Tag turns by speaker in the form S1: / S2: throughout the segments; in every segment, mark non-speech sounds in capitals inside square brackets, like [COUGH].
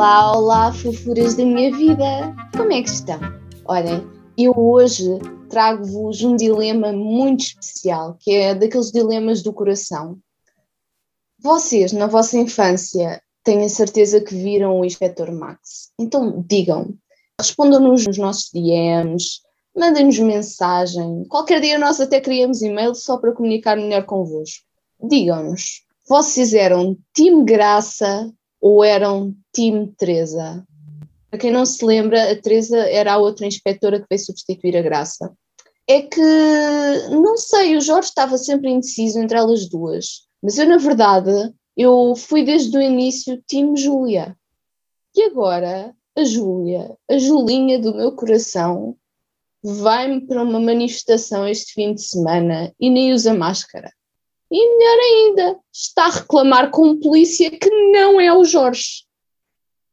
S1: Olá, olá, fofuras da minha vida! Como é que estão? Olhem, eu hoje trago-vos um dilema muito especial, que é daqueles dilemas do coração. Vocês, na vossa infância, tenho a certeza que viram o Inspector Max. Então digam, respondam-nos nos nossos DMs, mandem-nos mensagem. Qualquer dia nós até criamos e-mail só para comunicar melhor convosco. Digam-nos, vocês eram time Graça ou eram time Teresa? Para quem não se lembra, a Teresa era a outra inspetora que veio substituir a Graça. É que, não sei, o Jorge estava sempre indeciso entre elas duas, mas eu, na verdade, eu fui desde o início time Júlia. E agora, a Júlia, a Julinha do meu coração, vai-me para uma manifestação este fim de semana e nem usa máscara. E melhor ainda, está a reclamar com um polícia que não é o Jorge.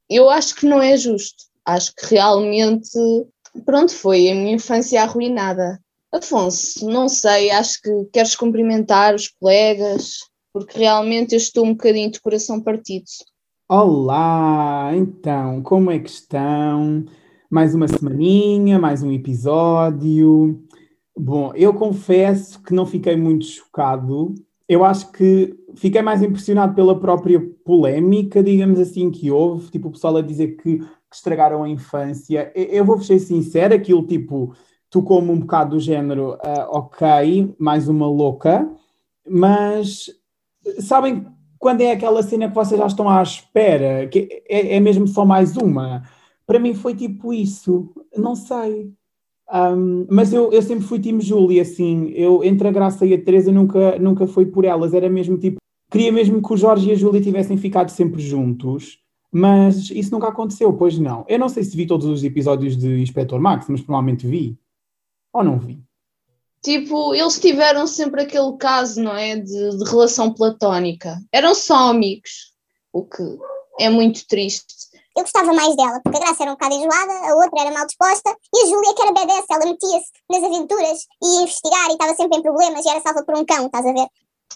S1: Eu acho que não é justo. Acho que realmente, pronto, foi a minha infância arruinada. Afonso, não sei, acho que queres cumprimentar os colegas, porque realmente eu estou um bocadinho de coração partido.
S2: Olá, então, como é que estão? Mais uma semaninha, mais um episódio. Bom, eu confesso que não fiquei muito chocado. Eu acho que fiquei mais impressionado pela própria polémica, digamos assim, que houve. Tipo, o pessoal a dizer que, que estragaram a infância. Eu, eu vou ser sincero, aquilo tipo tocou-me um bocado do género, uh, ok, mais uma louca, mas sabem quando é aquela cena que vocês já estão à espera, que é, é mesmo só mais uma? Para mim foi tipo isso, não sei. Um, mas eu, eu sempre fui time Júlia, assim, eu entre a Graça e a Teresa nunca, nunca foi por elas, era mesmo tipo, queria mesmo que o Jorge e a Júlia tivessem ficado sempre juntos, mas isso nunca aconteceu, pois não. Eu não sei se vi todos os episódios de Inspector Max, mas provavelmente vi, ou não vi.
S1: Tipo, eles tiveram sempre aquele caso, não é? De, de relação platónica. Eram só amigos, o que é muito triste.
S3: Eu gostava mais dela, porque a Graça era um bocado enjoada, a outra era mal disposta, e a Júlia, que era BDS, ela metia-se nas aventuras e ia investigar e estava sempre em problemas e era salva por um cão, estás a ver?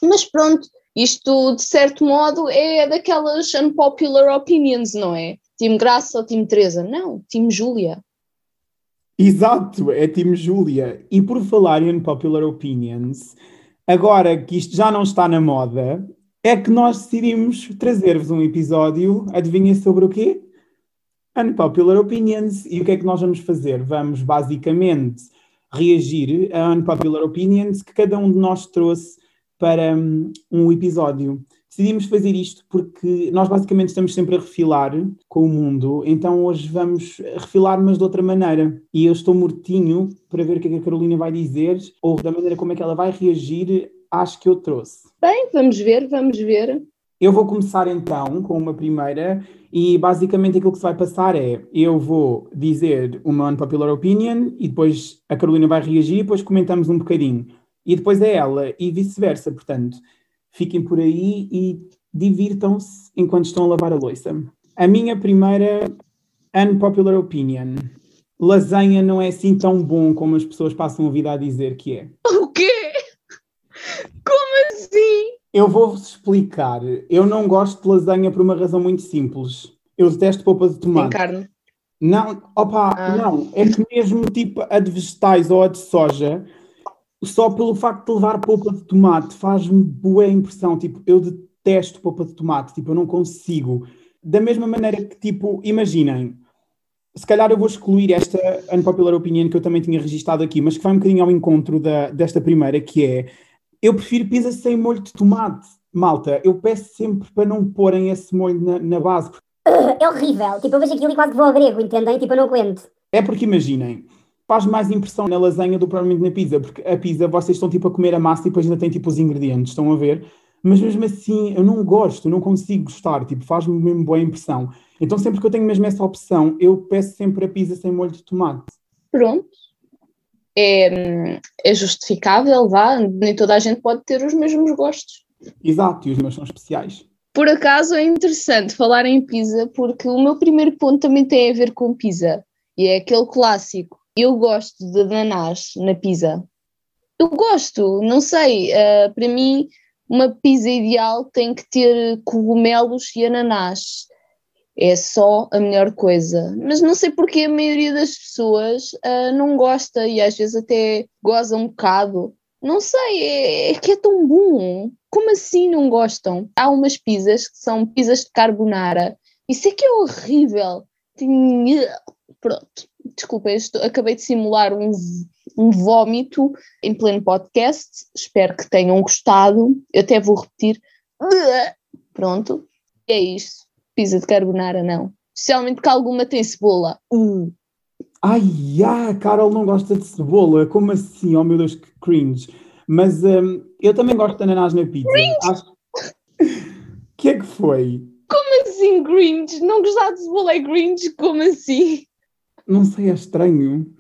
S1: Mas pronto, isto de certo modo é daquelas unpopular opinions, não é? Time Graça ou time Teresa? Não, time Júlia.
S2: Exato, é time Júlia. E por falar em unpopular opinions, agora que isto já não está na moda, é que nós decidimos trazer-vos um episódio, adivinha sobre o quê? Unpopular Opinions. E o que é que nós vamos fazer? Vamos basicamente reagir a unpopular opinions que cada um de nós trouxe para um, um episódio. Decidimos fazer isto porque nós basicamente estamos sempre a refilar com o mundo, então hoje vamos refilar, mas de outra maneira. E eu estou mortinho para ver o que, é que a Carolina vai dizer ou da maneira como é que ela vai reagir às que eu trouxe.
S1: Bem, vamos ver, vamos ver.
S2: Eu vou começar então com uma primeira, e basicamente aquilo que se vai passar é: eu vou dizer uma unpopular opinion, e depois a Carolina vai reagir, e depois comentamos um bocadinho. E depois é ela, e vice-versa. Portanto, fiquem por aí e divirtam-se enquanto estão a lavar a louça. A minha primeira unpopular opinion: lasanha não é assim tão bom como as pessoas passam a vida a dizer que é.
S1: O quê? Como assim?
S2: Eu vou-vos explicar. Eu não gosto de lasanha por uma razão muito simples. Eu detesto polpa de tomate.
S1: Tem carne?
S2: Não, opa,
S1: Ah.
S2: não. É que mesmo tipo a de vegetais ou a de soja, só pelo facto de levar polpa de tomate faz-me boa impressão. Tipo, eu detesto polpa de tomate. Tipo, eu não consigo. Da mesma maneira que, tipo, imaginem, se calhar eu vou excluir esta unpopular opinion que eu também tinha registado aqui, mas que vai um bocadinho ao encontro da, desta primeira, que é eu prefiro pizza sem molho de tomate. Malta, eu peço sempre para não porem esse molho na, na base.
S4: É horrível. Tipo, eu vejo aquilo e quase que vou ao grego, entendem? Tipo, eu não aguento.
S2: É porque imaginem, faz mais impressão na lasanha do que provavelmente na pizza, porque a pizza vocês estão tipo a comer a massa e depois ainda tem tipo os ingredientes, estão a ver? Mas mesmo assim, eu não gosto, eu não consigo gostar, tipo, faz-me mesmo boa impressão. Então sempre que eu tenho mesmo essa opção, eu peço sempre a pizza sem molho de tomate.
S1: Pronto. É, é justificável, vá. Nem toda a gente pode ter os mesmos gostos.
S2: Exato, e os meus são especiais.
S1: Por acaso é interessante falar em pizza, porque o meu primeiro ponto também tem a ver com pizza. E é aquele clássico. Eu gosto de ananás na pizza. Eu gosto, não sei. eh, para mim, uma pizza ideal tem que ter cogumelos e ananás. É só a melhor coisa. Mas não sei porque a maioria das pessoas uh, não gosta e às vezes até goza um bocado. Não sei, é, é, que é tão bom. Como assim não gostam? Há umas pizzas que são pizzas de carbonara. Isso é que é horrível. Pronto, desculpa, estou, acabei de simular um, um vómito em pleno podcast. Espero que tenham gostado. Eu até vou repetir. Pronto, é isto pizza de carbonara, não. Especialmente que alguma tem cebola. Uh.
S2: Ai, a Carol não gosta de cebola. Como assim? Oh meu Deus, que cringe. Mas um, eu também gosto de ananás na pizza. Cringe? Acho... [LAUGHS] que é que foi?
S1: Como assim, cringe? Não gostar de cebola é cringe? Como assim?
S2: Não sei, é estranho.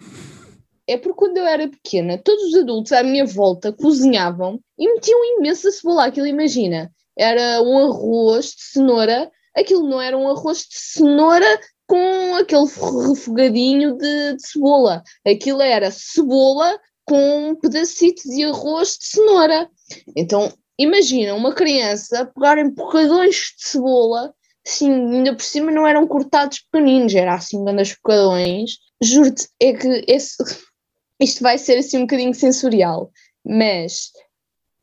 S1: É porque quando eu era pequena, todos os adultos à minha volta cozinhavam e metiam imensa cebola. Aquilo, imagina, era um arroz de cenoura aquilo não era um arroz de cenoura com aquele refogadinho de, de cebola. Aquilo era cebola com um pedacito de arroz de cenoura. Então, imagina uma criança pegar bocadões de cebola, assim, ainda por cima não eram cortados pequeninos, era assim, grandes bocadões. Juro-te, é que esse, [LAUGHS] isto vai ser assim um bocadinho sensorial, mas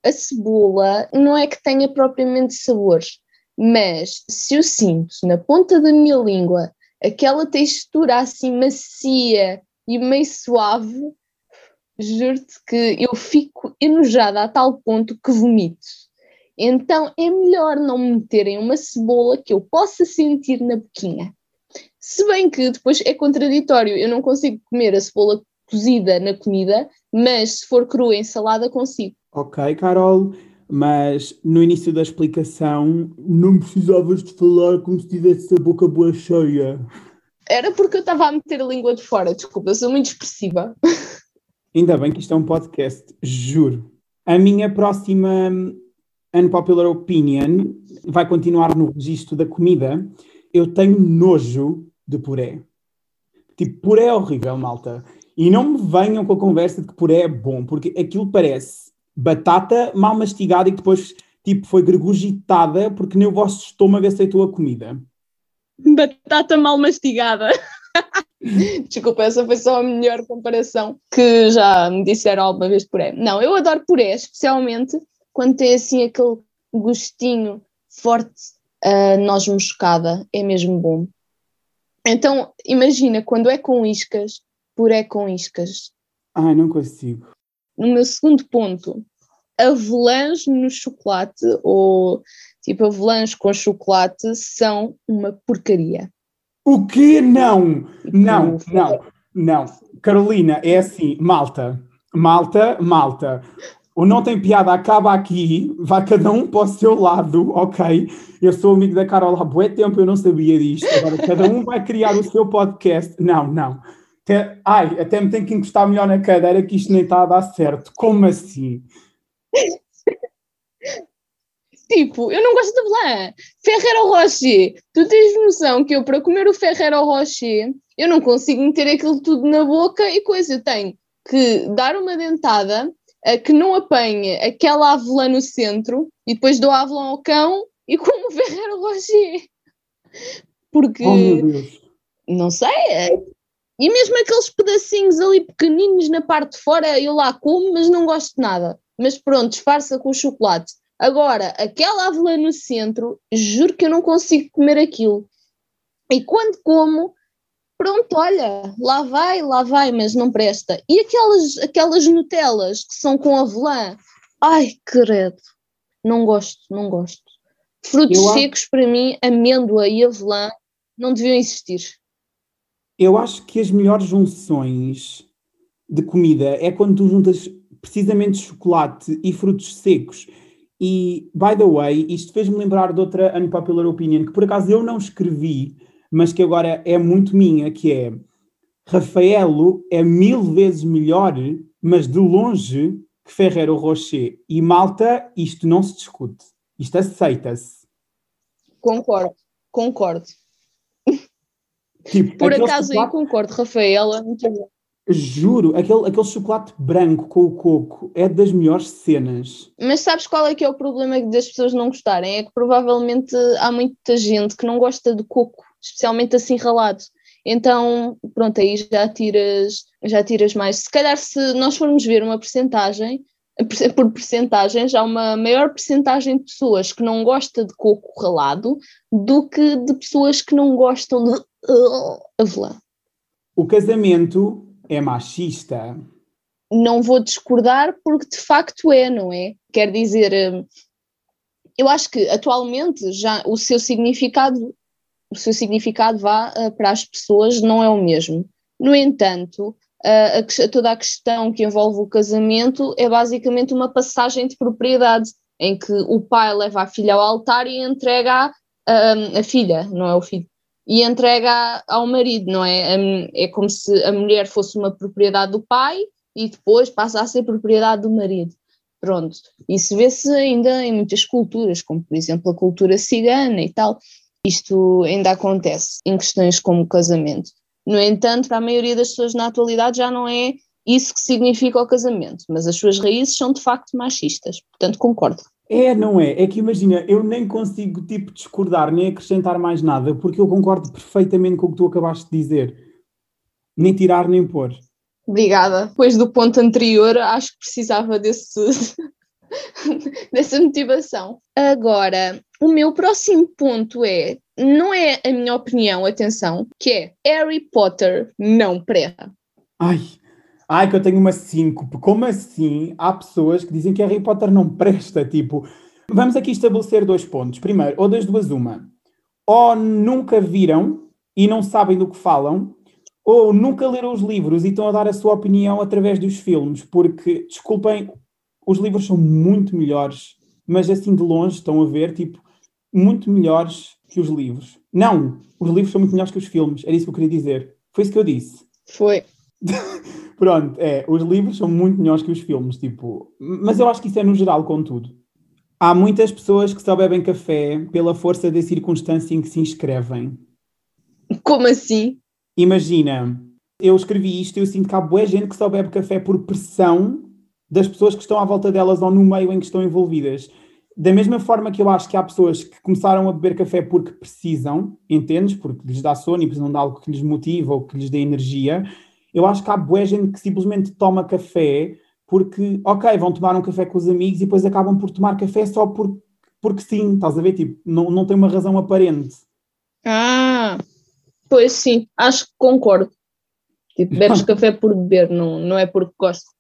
S1: a cebola não é que tenha propriamente sabores mas se eu sinto na ponta da minha língua aquela textura assim macia e meio suave, juro-te que eu fico enojada a tal ponto que vomito. Então é melhor não me meterem uma cebola que eu possa sentir na boquinha. Se bem que depois é contraditório, eu não consigo comer a cebola cozida na comida, mas se for crua em salada consigo.
S2: Ok, Carol mas no início da explicação não precisavas de falar como se tivesse a boca boa cheia.
S1: Era porque eu estava a meter a língua de fora, desculpa, eu sou muito expressiva.
S2: Ainda bem que isto é um podcast, juro. A minha próxima unpopular opinion vai continuar no registro da comida. Eu tenho nojo de puré. Tipo, puré é horrível, malta. E não me venham com a conversa de que puré é bom, porque aquilo parece batata mal mastigada e que depois tipo, foi gregurgitada porque nem o vosso estômago aceitou a comida.
S1: Batata mal mastigada. [LAUGHS] Desculpa, essa foi só a melhor comparação que já me disseram alguma vez puré. Não, eu adoro puré, especialmente quando tem assim aquele gostinho forte uh, noz moscada, é mesmo bom. Então, imagina, quando é com iscas, puré com iscas.
S2: Ai, não consigo.
S1: No meu segundo ponto, avelãs no chocolate ou tipo avelãs com chocolate são uma porcaria.
S2: O quê? Não, não, não, não. Carolina, é assim, malta, malta, malta. O não tem piada acaba aqui, vai cada um para o seu lado, ok? Eu sou amigo da Carol há bué tempo, eu não sabia disto. Agora cada um vai criar o seu podcast. Não, não. Até, ai, até me tenho que encostar melhor na cadeira que isto nem está a dar certo. Como assim?
S1: tipo, eu não gosto de blanc. Ferrero Rocher. Tu tens noção que eu, para comer o Ferrero Rocher, eu não consigo meter aquilo tudo na boca e coisa. Eu tenho que dar uma dentada uh, que não apanhe aquela avelã no centro e depois dou a avelã ao cão e como o Ferrero Rocher. Porque.
S2: Oh,
S1: não sei. E mesmo aqueles pedacinhos ali pequeninos na parte de fora, eu lá como, mas não gosto de nada mas pronto, disfarça com o chocolate. Agora, aquela avelã no centro, juro que eu não consigo comer aquilo. E quando como, pronto, olha, lá vai, lá vai, mas não presta. E aquelas, aquelas Nutelas que são com avelã, ai, credo, não gosto, não gosto. Frutos eu secos, para mim, amêndoa e avelã não deviam existir.
S2: Eu acho que as melhores junções de comida é quando tu juntas precisamente chocolate e frutos secos. E, by the way, isto fez-me lembrar de outra unpopular opinion que por acaso eu não escrevi, mas que agora é muito minha, que é Rafaelo é mil vezes melhor, mas de longe, que Ferrero Rocher. E Malta, isto não se discute. Isto aceita-se.
S1: Concordo, concordo. Tipo, por acaso chocolate... aí concordo, Rafaela, muito bom.
S2: Juro, aquele, aquele chocolate branco com o coco é das melhores cenas.
S1: Mas sabes qual é que é o problema das pessoas não gostarem? É que provavelmente há muita gente que não gosta de coco. especialmente assim ralado. Então, pronto, aí já tiras, já tiras mais. Se calhar, se nós formos ver uma percentagem, por percentagem, já há uma maior percentagem de pessoas que não gostam de coco ralado do que de pessoas que não gostam de uh, avelã.
S2: O casamento é machista.
S1: Não vou discordar porque de facto é, não é? Quer dizer, eu acho que atualmente já o seu significado, o seu significado vá uh, para as pessoas não é o mesmo. No entanto, a, a, toda a questão que envolve o casamento é basicamente uma passagem de propriedade, em que o pai leva a filha ao altar e entrega a, a, a filha, não é o filho, e entrega ao marido, não é? É como se a mulher fosse uma propriedade do pai e depois passa a ser propriedade do marido. Pronto. Isso vê-se ainda em muitas culturas, como por exemplo a cultura cigana e tal. Isto ainda acontece em questões como o casamento. No entanto, para a maioria das pessoas na atualidade já não é isso que significa o casamento, mas as suas raízes são de facto machistas, portanto concordo.
S2: É, não é? É que imagina, eu nem consigo tipo discordar nem acrescentar mais nada, porque eu concordo perfeitamente com o que tu acabaste de dizer. Nem tirar nem pôr.
S1: Obrigada. Depois do ponto anterior, acho que precisava desse, [LAUGHS] dessa motivação. Agora, o meu próximo ponto é não é a minha opinião, atenção, que é Harry Potter não presta.
S2: Ai, ai que eu tenho uma 5. Como assim há pessoas que dizem que Harry Potter não presta? Tipo, vamos aqui estabelecer dois pontos. Primeiro, ou das duas uma. Ou nunca viram e não sabem do que falam, ou nunca leram os livros e estão a dar a sua opinião através dos filmes, porque, desculpem, os livros são muito melhores, mas assim de longe estão a ver, tipo, muito melhores que os livros. Não, os livros são muito melhores que os filmes, era isso que eu queria dizer. Foi isso que eu disse.
S1: Foi. [LAUGHS]
S2: Pronto, é, os livros são muito melhores que os filmes, tipo, mas eu acho que isso é no geral, contudo. Há muitas pessoas que só bebem café pela força da circunstância em que se inscrevem.
S1: Como assim?
S2: Imagina, eu escrevi isto e eu sinto que há boa gente que só bebe café por pressão das pessoas que estão à volta delas ou no meio em que estão envolvidas. Da mesma forma que eu acho que há pessoas que começaram a beber café porque precisam, entendes? Porque lhes dá sono e precisam de algo que lhes motiva ou que lhes dê energia. Eu acho que há boa gente que simplesmente toma café porque, ok, vão tomar um café com os amigos e depois acabam por tomar café só por, porque sim, estás a ver? Tipo, não, não tem uma razão aparente.
S1: Ah, pois sim, acho que concordo. Tipo, bebes [LAUGHS] café por beber, não, não é porque gosto.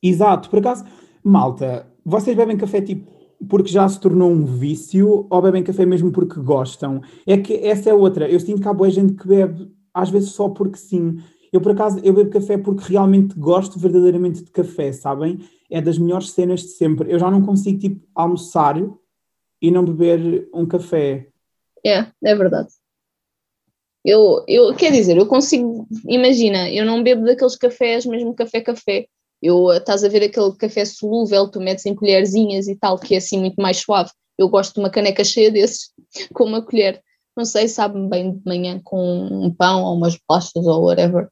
S2: Exato, por acaso, malta, vocês bebem café tipo porque já se tornou um vício ou bebem café mesmo porque gostam? É que essa é outra. Eu sinto que há boa gente que bebe, às vezes só porque sim. Eu, por acaso, eu bebo café porque realmente gosto verdadeiramente de café, sabem? É das melhores cenas de sempre. Eu já não consigo, tipo, almoçar e não beber um café.
S1: É, é verdade. Eu, eu, quer dizer, eu consigo, imagina, eu não bebo daqueles cafés, mesmo café-café, eu, estás a ver aquele café solúvel, tu metes em colherzinhas e tal, que é assim muito mais suave. Eu gosto de uma caneca cheia desses, [LAUGHS] com uma colher. Não sei, sabe-me bem de manhã com um pão ou umas bolachas ou whatever.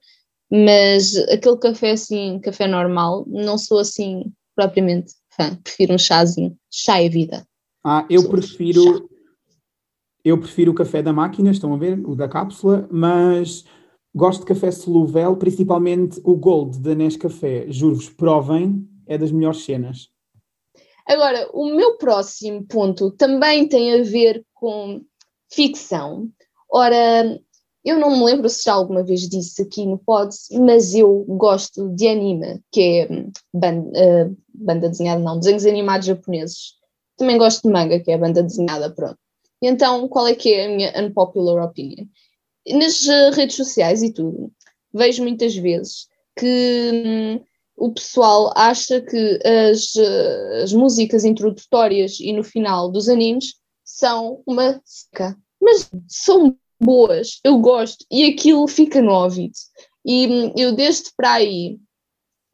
S1: Mas aquele café assim, café normal, não sou assim propriamente fã. Prefiro um chazinho. Chá é vida.
S2: Ah, eu sou prefiro. Chá. Eu prefiro o café da máquina, estão a ver? O da cápsula, mas Gosto de café solúvel, principalmente o Gold da Nescafé. Juro-vos, provem, é das melhores cenas.
S1: Agora, o meu próximo ponto também tem a ver com ficção. Ora, eu não me lembro se já alguma vez disse aqui no pod, mas eu gosto de anime, que é banda, uh, banda desenhada, não, desenhos animados japoneses. Também gosto de manga, que é banda desenhada, pronto. E então, qual é que é a minha unpopular opinion? Nas eh, redes sociais e tudo, vejo muitas vezes que hum, o pessoal acha que as, eh, as músicas introdutórias e no final dos animes são uma seca, mas são boas, eu gosto e aquilo fica no ouvido. E hum, eu desde para aí,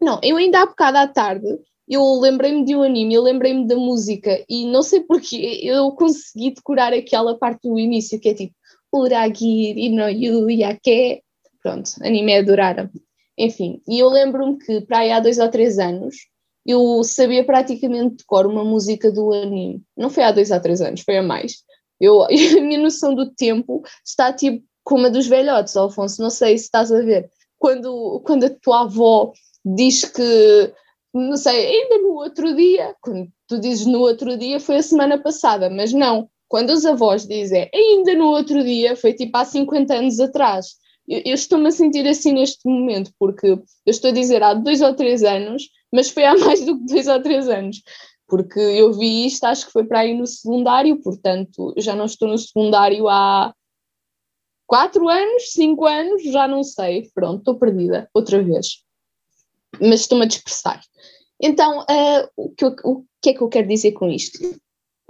S1: não, eu ainda há bocado à tarde eu lembrei-me de um anime, eu lembrei-me da música e não sei [LAUGHS] porquê, eu consegui decorar aquela parte do início que é tipo Uragiri no Yu Yake. Pronto, anime adoraram. Enfim, e eu lembro-me que para aí há dois ou três anos eu sabia praticamente de cor uma música do anime. Não foi há dois ou três anos, foi a mais. Eu, [LAUGHS] a minha noção do tempo está tipo como a dos velhotes, Alfonso. Não sei se estás a ver. Quando, quando a tua avó diz que, não sei, ainda no outro dia, quando tu dizes no outro dia, foi a semana passada, mas não. Quando os avós dizem ainda no outro dia, foi tipo há 50 anos atrás. Eu, eu estou-me a sentir assim neste momento, porque eu estou a dizer há dois ou três anos, mas foi há [LAUGHS] mais do que dois ou três anos porque eu vi isto, acho que foi para aí no secundário, portanto, já não estou no secundário há quatro anos, cinco anos, já não sei, pronto, estou perdida outra vez, mas estou-me a dispersar. Então, uh, o, que eu, o que é que eu quero dizer com isto?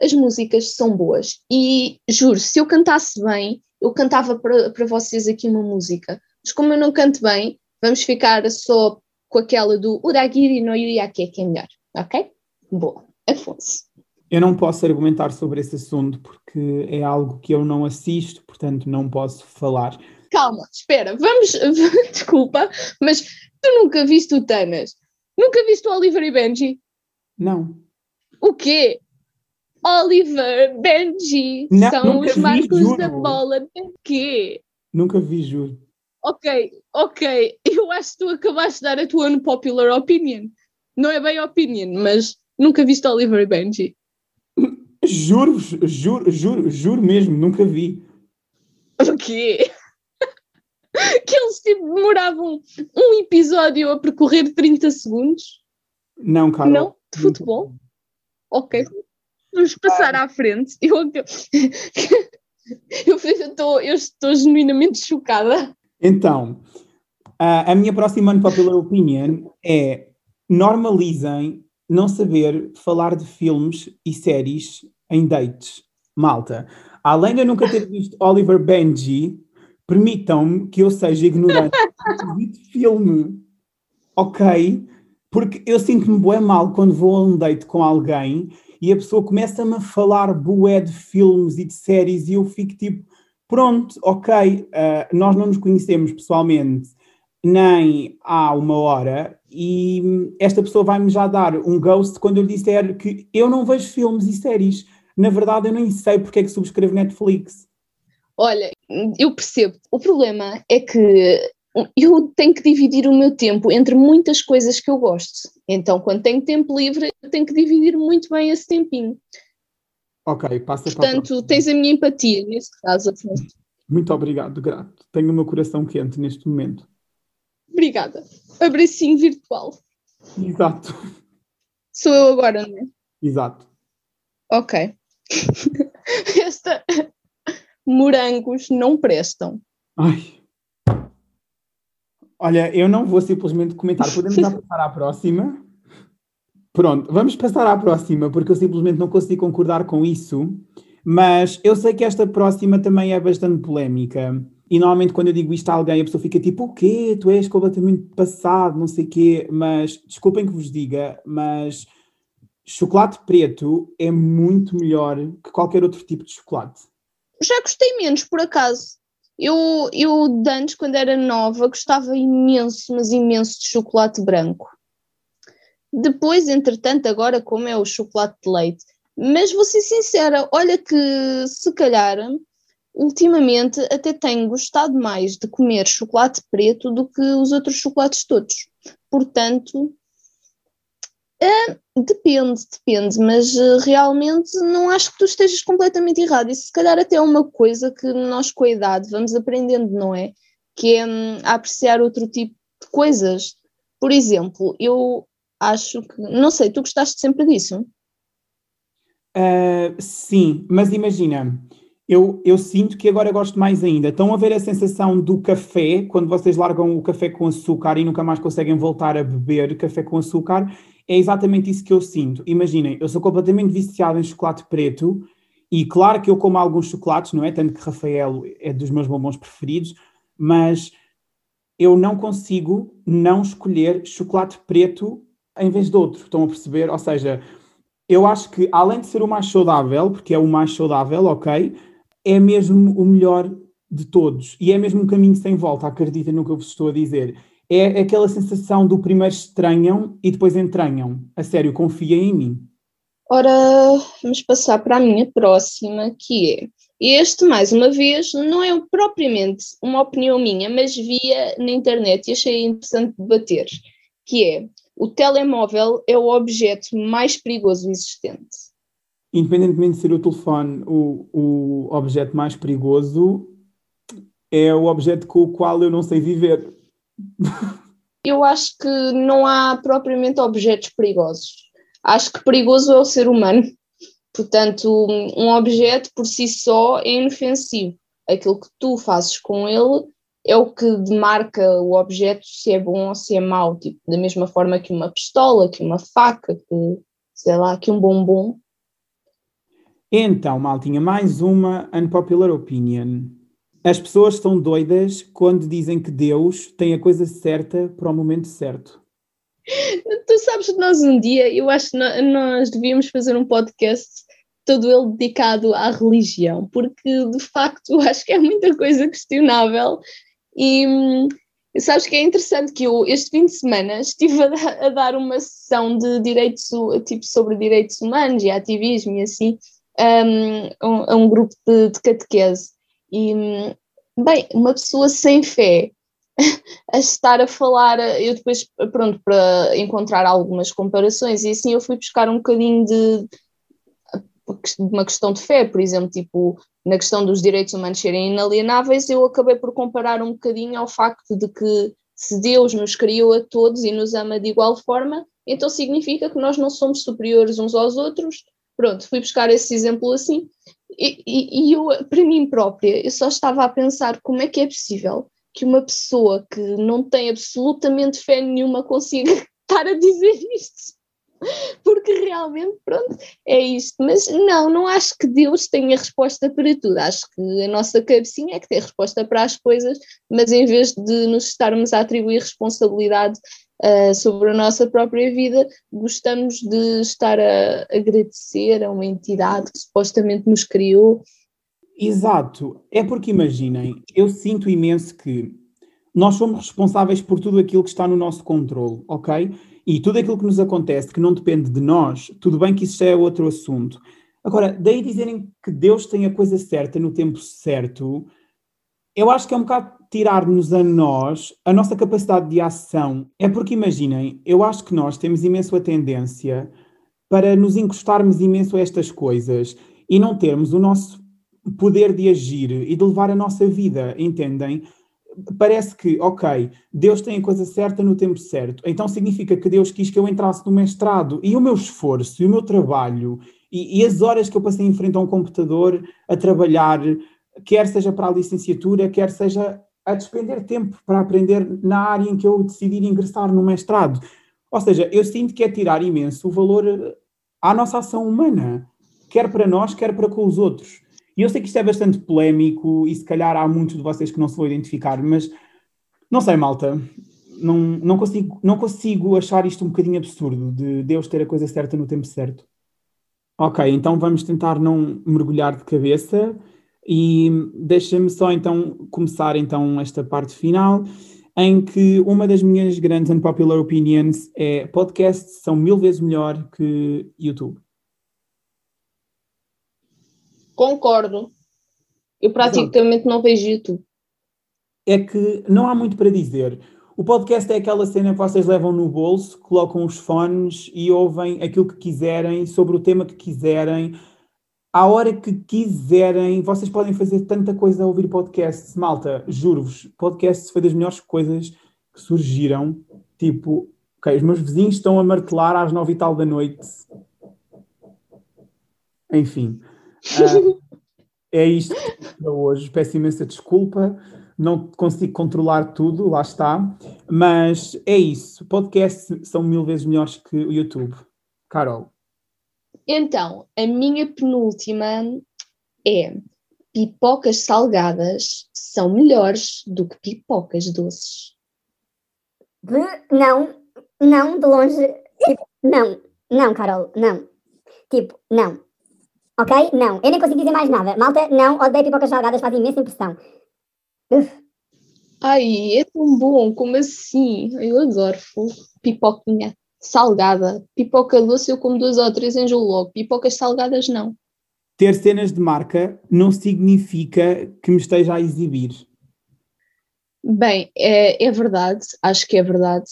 S1: As músicas são boas e juro, se eu cantasse bem, eu cantava para, para vocês aqui uma música, mas como eu não canto bem, vamos ficar só com aquela do Uragiri no Yuyake, que é melhor, ok? Boa. Afonso.
S2: Eu não posso argumentar sobre esse assunto porque é algo que eu não assisto, portanto não posso falar.
S1: Calma, espera, vamos. [LAUGHS] Desculpa, mas tu nunca viste o Tanas? Nunca viste o Oliver e Benji?
S2: Não.
S1: O quê? Oliver, Benji, não, são os marcos da bola. De quê?
S2: Nunca vi, juro.
S1: Ok, ok. Eu acho que tu acabaste de dar a tua unpopular opinion. Não é bem opinion, mas Nunca viste Oliver e Benji?
S2: Juro, juro, juro, juro mesmo, nunca vi.
S1: O quê? [LAUGHS] que eles tipo, demoravam um episódio a percorrer 30 segundos?
S2: Não, cara.
S1: Não? De futebol? Ok. Vamos passar à frente. [LAUGHS] Eu, [LAUGHS] eu, estou, eu estou genuinamente chocada.
S2: Então, a, minha próxima unpopular opinion é normalizem não saber falar de filmes e séries em dates. Malta, além de eu nunca ter visto [LAUGHS] Oliver Benji, permitam-me que eu seja ignorante de filme, ok? Porque eu sinto-me bué mal quando vou a um date com alguém e a pessoa começa-me a falar bué de filmes e de séries e eu fico tipo, pronto, ok, uh, nós não nos conhecemos pessoalmente nem há uma hora e esta pessoa vai-me já dar um ghost quando eu lhe disser que eu não vejo filmes e séries. Na verdade, eu nem sei porque é que subscrevo Netflix.
S1: Olha, eu percebo. O problema é que eu tenho que dividir o meu tempo entre muitas coisas que eu gosto. Então, quando tenho tempo livre, eu tenho que dividir muito bem esse tempinho.
S2: Ok, passa
S1: Portanto, tens a minha empatia nesse caso, Afonso.
S2: Muito obrigado, grato. Tenho o meu coração quente neste momento.
S1: Obrigada. Abracinho virtual.
S2: Exato.
S1: Sou eu agora, não é?
S2: Exato.
S1: Ok. [LAUGHS] Esta. Morangos não prestam.
S2: Ai. Olha, eu não vou simplesmente comentar. Podemos já [LAUGHS] passar à próxima? Pronto, vamos passar à próxima, porque eu simplesmente não consigo concordar com isso. Mas eu sei que esta próxima também é bastante polémica. E normalmente quando eu digo isto a alguém, a pessoa fica tipo, o quê? Tu és completamente passado, não sei o quê. Mas, desculpem que vos diga, mas chocolate preto é muito melhor que qualquer outro tipo de chocolate.
S1: Já gostei menos, por acaso. Eu, eu de antes, quando era nova, gostava imenso, mas imenso de chocolate branco. Depois, entretanto, agora como é o chocolate de leite. Mas vou ser sincera, olha que se calhar ultimamente até tenho gostado mais de comer chocolate preto do que os outros chocolates todos. Portanto, é, depende, depende, mas uh, realmente não acho que tu estejas completamente errado. Isso se calhar até é uma coisa que nós com a idade vamos aprendendo, não é? Que é um, apreciar outro tipo de coisas. Por exemplo, eu acho que, não sei, tu gostaste sempre disso?
S2: Uh, sim, mas imagina, eu, eu sinto que agora gosto mais ainda. Estão a ver a sensação do café, quando vocês largam o café com açúcar e nunca mais conseguem voltar a beber café com açúcar? É exatamente isso que eu sinto. Imaginem, eu sou completamente viciado em chocolate preto e claro que eu como alguns chocolates, não é? Tanto que Rafael é dos meus bombons preferidos, mas eu não consigo não escolher chocolate preto em vez de outro. Estão a perceber? Ou seja, eu acho que além de ser o mais saudável, porque é o mais saudável, ok, é mesmo o melhor de todos e é mesmo um caminho sem volta, acreditem no que eu vos estou a dizer. É aquela sensação do primeiro estranham e depois entranham. A sério, confiem em mim.
S1: Ora, vamos passar para a minha próxima, que é Este, mais uma vez, não é propriamente uma opinião minha, mas via na internet e achei interessante debater, que é o telemóvel é o objeto mais perigoso existente.
S2: Independentemente de ser o telefone o, o objeto mais perigoso, é o objeto com o qual eu não sei viver.
S1: Eu acho que não há propriamente objetos perigosos. Acho que perigoso é o ser humano. Portanto, um objeto por si só é inofensivo. Aquilo que tu fazes com ele é o que demarca o objeto se é bom ou se é mau. Tipo, da mesma forma que uma pistola, que uma faca, que sei lá, que um bombom.
S2: Então, Maltinha, mais uma unpopular opinion. As pessoas são doidas quando dizem que Deus tem a coisa certa para o momento certo.
S1: Tu sabes que nós um dia, eu acho que nós devíamos fazer um podcast todo ele dedicado à religião, porque de facto [LAUGHS] eu acho que é muita coisa questionável e hum, sabes que é interessante que eu este fim de semana estive a, a dar uma sessão de direitos, tipo sobre direitos humanos e ativismo e assim, hum, a um, um, grupo de, de catequese e bem, uma pessoa sem fé [LAUGHS] a estar a falar, eu depois, pronto, para encontrar algumas comparações, e assim eu fui buscar um bocadinho de, uma questão de fé, por exemplo, tipo, na questão dos direitos humanos serem inalienáveis, eu acabei por comparar um bocadinho ao facto de que se Deus nos criou a todos e nos ama de igual forma, então significa que nós não somos superiores uns aos outros. Pronto, fui buscar esse exemplo assim, e, e, eu, para mim própria, eu só estava a pensar como é que é possível que uma pessoa que não tem absolutamente fé nenhuma consiga [LAUGHS] estar a dizer isto. Porque realmente, pronto, é isto. Mas não, não acho que Deus tenha resposta para tudo. Acho que a nossa cabecinha é que tem resposta para as coisas, mas em vez de nos estarmos a atribuir responsabilidade uh, sobre a nossa própria vida, gostamos de estar a agradecer a uma entidade que supostamente nos criou
S2: Exato. É porque imaginem, eu sinto imenso que nós somos responsáveis por tudo aquilo que está no nosso controle, ok? E tudo aquilo que nos acontece que não depende de nós, tudo bem que isso já é outro assunto. Agora, daí dizerem que Deus tem a coisa certa no tempo certo, eu acho que é um bocado tirar-nos a nós a nossa capacidade de ação. É porque imaginem, eu acho que nós temos imenso a tendência para nos encostarmos imenso a estas coisas e não termos o nosso poder de agir e de levar a nossa vida, entendem? Parece que, ok, Deus tem a coisa certa no tempo certo, então significa que Deus quis que eu entrasse no mestrado e o meu esforço e o meu trabalho e, e as horas que eu passei em frente a um computador a trabalhar, quer seja para a licenciatura, quer seja a despender tempo para aprender na área em que eu decidir ingressar no mestrado. Ou seja, eu sinto que é tirar imenso o valor à nossa ação humana, quer para nós, quer para com os outros. E eu sei que isto é bastante polémico e se calhar há muitos de vocês que não se vão identificar, mas não sei, malta. Não, não, consigo, não consigo achar isto um bocadinho absurdo de Deus ter a coisa certa no tempo certo. Ok, então vamos tentar não mergulhar de cabeça e deixa-me só então começar então esta parte final em que uma das minhas grandes unpopular opinions é podcasts são mil vezes melhor que YouTube.
S1: Concordo. Eu praticamente não vejo YouTube.
S2: É que não há muito para dizer. O podcast é aquela cena que vocês levam no bolso, colocam os fones e ouvem aquilo que quiserem, sobre o tema que quiserem, à hora que quiserem. Vocês podem fazer tanta coisa a ouvir podcasts. Malta, juro-vos, podcasts foi das melhores coisas que surgiram. Tipo, ok, os meus vizinhos estão a martelar às nove e tal da noite. Enfim. Uh, [LAUGHS] é isto para hoje. Peço imensa desculpa, não consigo controlar tudo, lá está. Mas é isso. Podcasts são mil vezes melhores que o YouTube. Carol.
S1: Então, a minha penúltima é pipocas salgadas são melhores do que pipocas doces.
S4: Não, não, de longe. Tipo, não, não, Carol, não. Tipo, não. Ok? Não. Eu nem consigo dizer mais nada. Malta, não. Odeio pipocas salgadas, faz imensa impressão. Uf.
S1: Ai, é tão bom. Como assim? Eu adoro pipoquinha salgada. Pipoca doce eu como duas ou três enjoo logo. Pipocas salgadas não.
S2: ter cenas de marca não significa que me esteja a exibir.
S1: Bem, é, é verdade, acho que é verdade,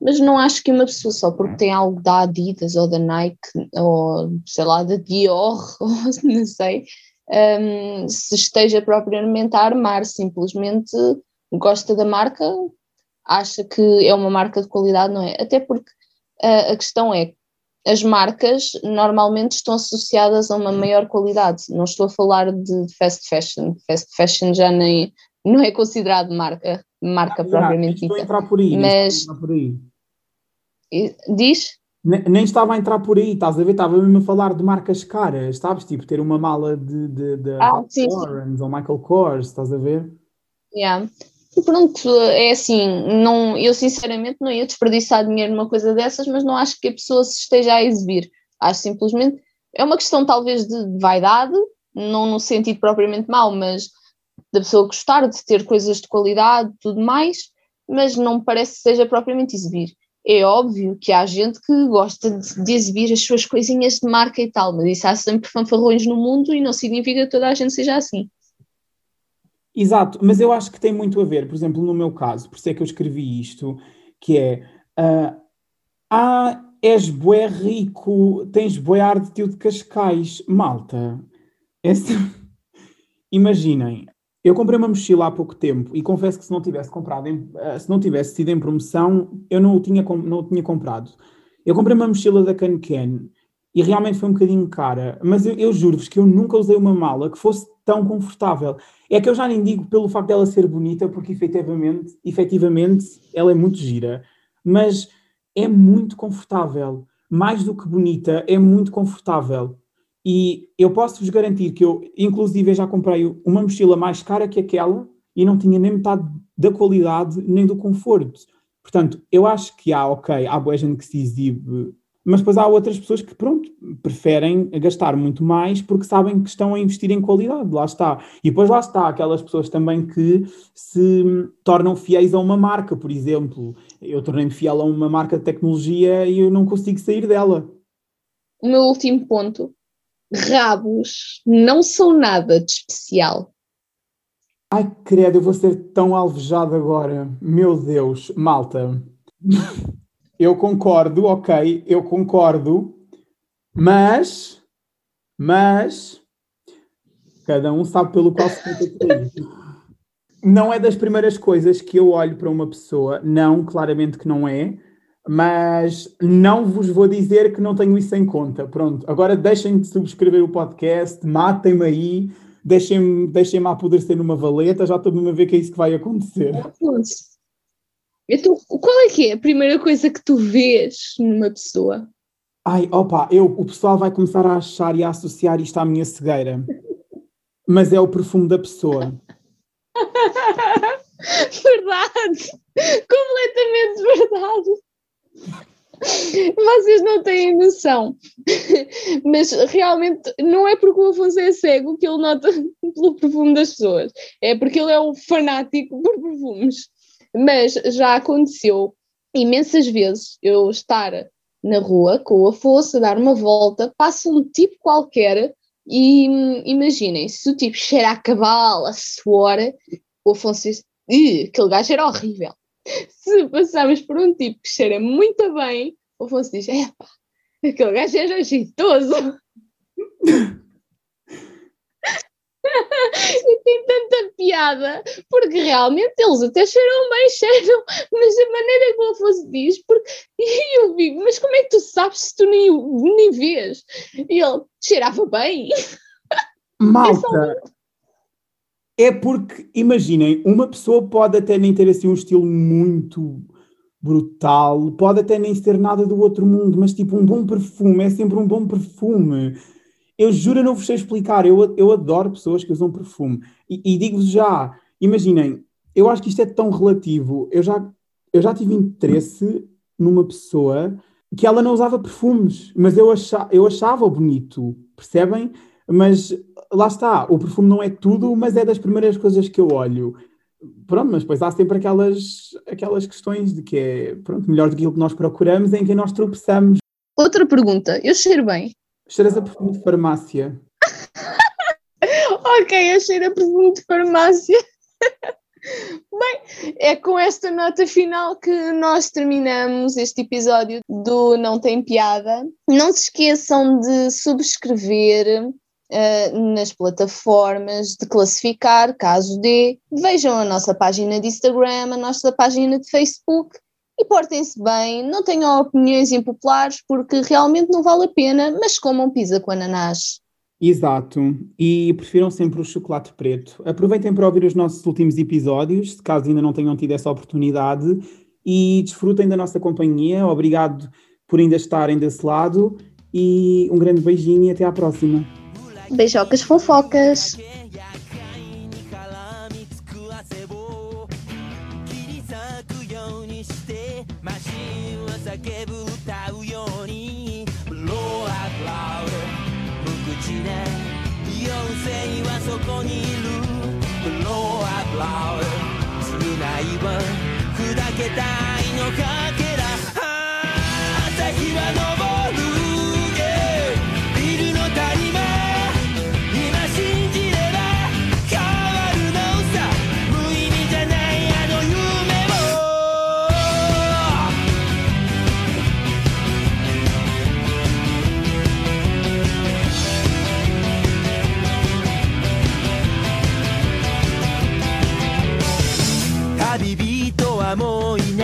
S1: mas não acho que uma pessoa só porque tem algo da Adidas ou da Nike ou sei lá, da Dior, [LAUGHS] ou não sei, um, se esteja propriamente a armar, simplesmente gosta da marca, acha que é uma marca de qualidade, não é? Até porque uh, a questão é as marcas normalmente estão associadas a uma maior qualidade. Não estou a falar de fast fashion. Fast fashion já nem não é considerado marca, marca ah, propriamente
S2: dita. Estou a entrar por aí.
S1: Mas
S2: por aí.
S1: diz?
S2: Nem, nem, estava a entrar por aí, estás a ver? Estava mesmo a falar de marcas caras, sabes? Tipo, ter uma mala de, de, de
S1: ah,
S2: ou Michael Kors, estás a ver?
S1: Yeah. Pronto, é assim, não, eu sinceramente não ia desperdiçar dinheiro numa coisa dessas, mas não acho que a pessoa se esteja a exibir. Acho simplesmente, é uma questão talvez de vaidade, não no sentido propriamente mau, mas da pessoa gostar de ter coisas de qualidade tudo mais, mas não me parece que seja propriamente exibir. É óbvio que há gente que gosta de, de, exibir as suas coisinhas de marca e tal, mas isso há sempre fanfarrões no mundo e não significa que toda a gente seja assim.
S2: Exato, mas eu acho que tem muito a ver, por exemplo, no meu caso, por isso é que eu escrevi isto, que é uh, ah, és bué rico, tens bué ar de tio de Cascais, malta. [LAUGHS] Imaginem, eu comprei uma mochila há pouco tempo e confesso que se não tivesse comprado, em, uh, se não tivesse sido em promoção, eu não o tinha, não o tinha comprado. Eu comprei uma mochila da Cancan e realmente foi um bocadinho cara, mas eu, eu juro-vos que eu nunca usei uma mala que fosse tão confortável. É que eu já nem digo pelo facto dela ser bonita, porque efetivamente, efetivamente ela é muito gira, mas é muito confortável. Mais do que bonita, é muito confortável. E eu posso-vos garantir que eu, inclusive, já comprei uma mochila mais cara que aquela e não tinha nem metade da qualidade nem do conforto. Portanto, eu acho que há, ok, há boa gente que se exibe mas depois há outras pessoas que, pronto, preferem gastar muito mais porque sabem que estão a investir em qualidade, lá está. E depois lá está, aquelas pessoas também que se tornam fiéis a uma marca, por exemplo. Eu tornei-me fiel a uma marca de tecnologia e eu não consigo sair dela.
S1: O meu último ponto: rabos não são nada de especial.
S2: Ai, credo, eu vou ser tão alvejado agora. Meu Deus, malta. Eu concordo, ok, eu concordo, mas, mas, cada um sabe pelo qual se tenta Não é das primeiras coisas que eu olho para uma pessoa, não, claramente que não é, mas não vos vou dizer que não tenho isso em conta. Pronto, agora deixem de subscrever o podcast, matem-me aí, deixem-me deixem apodrecer numa valeta, já estou mesmo a ver que é isso que vai acontecer.
S1: Então, qual é que é a primeira coisa que tu vês numa pessoa?
S2: Ai, opa, eu, o pessoal vai começar a achar e a associar isto à minha cegueira. Mas é o perfume da pessoa. [LAUGHS]
S1: verdade! Completamente verdade! Vocês não têm noção. Mas realmente não é porque o Afonso é cego que ele nota pelo perfume das pessoas. É porque ele é um fanático por perfumes. Mas já aconteceu imensas vezes eu estar na rua com o Afonso a dar uma volta, passa um tipo qualquer e imaginem, se o tipo cheira a cavalo, a suor, o Afonso diz, aquele gajo era horrível. [LAUGHS] Se passarmos por um tipo que cheira muito bem, o Afonso diz, epá, aquele gajo era jeitoso. [LAUGHS] [LAUGHS] e tem tanta piada, porque realmente eles até cheiram bem, [LAUGHS] cheiram, mas a maneira que o Afonso diz, porque e eu digo, mas como é que tu sabes se tu nem, nem vês? E ele cheirava bem. [LAUGHS]
S2: Malta, é, é porque, imaginem, uma pessoa pode até nem ter assim um estilo muito brutal, pode até nem ser nada do outro mundo, mas tipo um bom perfume é sempre um bom perfume. Eu juro, não vos sei explicar. Eu, eu adoro pessoas que usam perfume. E, e digo-vos já, imaginem, eu acho que isto é tão relativo. Eu já, eu já tive interesse numa pessoa que ela não usava perfumes, mas eu, achava, eu achava bonito, percebem? Mas lá está, o perfume não é tudo, mas é das primeiras coisas que eu olho. Pronto, mas depois há sempre aquelas, aquelas questões de que é pronto, melhor do que aquilo que nós procuramos, em que nós tropeçamos.
S1: Outra pergunta, eu cheiro bem?
S2: Cheiras a perfume de farmácia. [LAUGHS]
S5: ok, achei a presunto de farmácia. [LAUGHS] Bem, é com esta nota final que nós terminamos este episódio do Não Tem Piada. Não se esqueçam de subscrever uh, nas plataformas, de classificar, caso dê. Vejam a nossa página de Instagram, a nossa página de Facebook e portem-se bem, não tenham opiniões impopulares porque realmente não vale a pena, mas comam pizza com ananás.
S2: Exato, e prefiram sempre o chocolate preto. Aproveitem para ouvir os nossos últimos episódios, se caso ainda não tenham tido essa oportunidade, e desfrutem da nossa companhia. Obrigado por ainda estarem desse lado e um grande beijinho e até à próxima.
S5: Beijocas fofocas. けたいのかけら朝日は昇る。ビルの谷間今信じれば変わるのさ。無意味じゃないあの夢を。旅人もいない